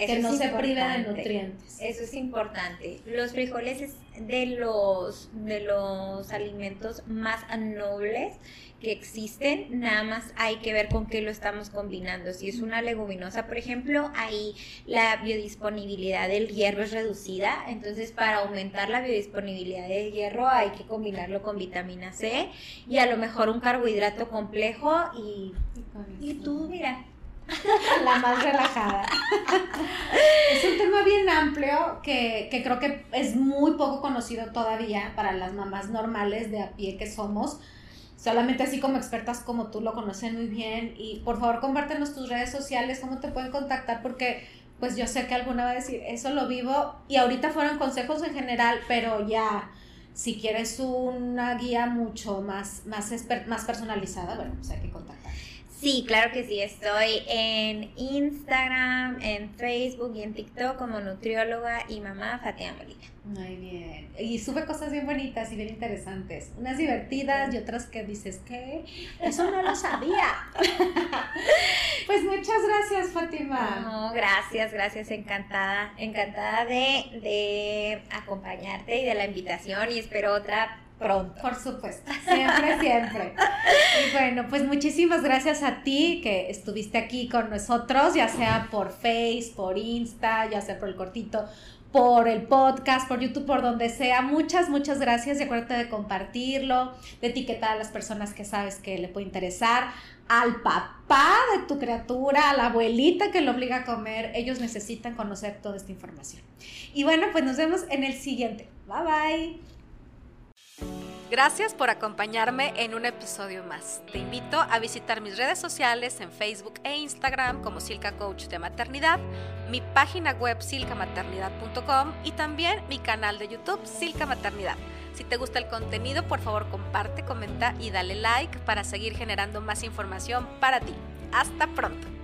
S2: Eso
S1: que no se prive de nutrientes.
S2: Eso es importante. Los frijoles es de los, de los alimentos más nobles que existen, nada más hay que ver con qué lo estamos combinando. Si es una leguminosa, por ejemplo, ahí la biodisponibilidad del hierro es reducida, entonces para aumentar la biodisponibilidad del hierro hay que combinarlo con vitamina C y a lo mejor un carbohidrato complejo y, y tú, mira,
S1: la más relajada. es un tema bien amplio que, que creo que es muy poco conocido todavía para las mamás normales de a pie que somos. Solamente así como expertas como tú lo conocen muy bien. Y por favor, compártenos tus redes sociales, cómo te pueden contactar, porque pues yo sé que alguna va a decir, eso lo vivo. Y ahorita fueron consejos en general, pero ya, si quieres una guía mucho más, más, más personalizada, bueno, pues hay que contactar.
S2: Sí, claro que sí. Estoy en Instagram, en Facebook y en TikTok como nutrióloga y mamá Fatia Molina.
S1: Muy bien. Y sube cosas bien bonitas y bien interesantes. Unas divertidas y otras que dices, ¿qué? Eso no lo sabía. pues muchas gracias, Fátima.
S2: No, gracias, gracias, encantada, encantada de, de acompañarte y de la invitación y espero otra pronto.
S1: Por supuesto, siempre, siempre. Y bueno, pues muchísimas gracias a ti que estuviste aquí con nosotros, ya sea por Face, por Insta, ya sea por el cortito, por el podcast, por YouTube, por donde sea. Muchas, muchas gracias y acuérdate de compartirlo, de etiquetar a las personas que sabes que le puede interesar, al papá de tu criatura, a la abuelita que lo obliga a comer. Ellos necesitan conocer toda esta información. Y bueno, pues nos vemos en el siguiente. Bye bye.
S4: Gracias por acompañarme en un episodio más. Te invito a visitar mis redes sociales en Facebook e Instagram como Silca Coach de Maternidad, mi página web silcamaternidad.com y también mi canal de YouTube Silca Maternidad. Si te gusta el contenido, por favor comparte, comenta y dale like para seguir generando más información para ti. Hasta pronto.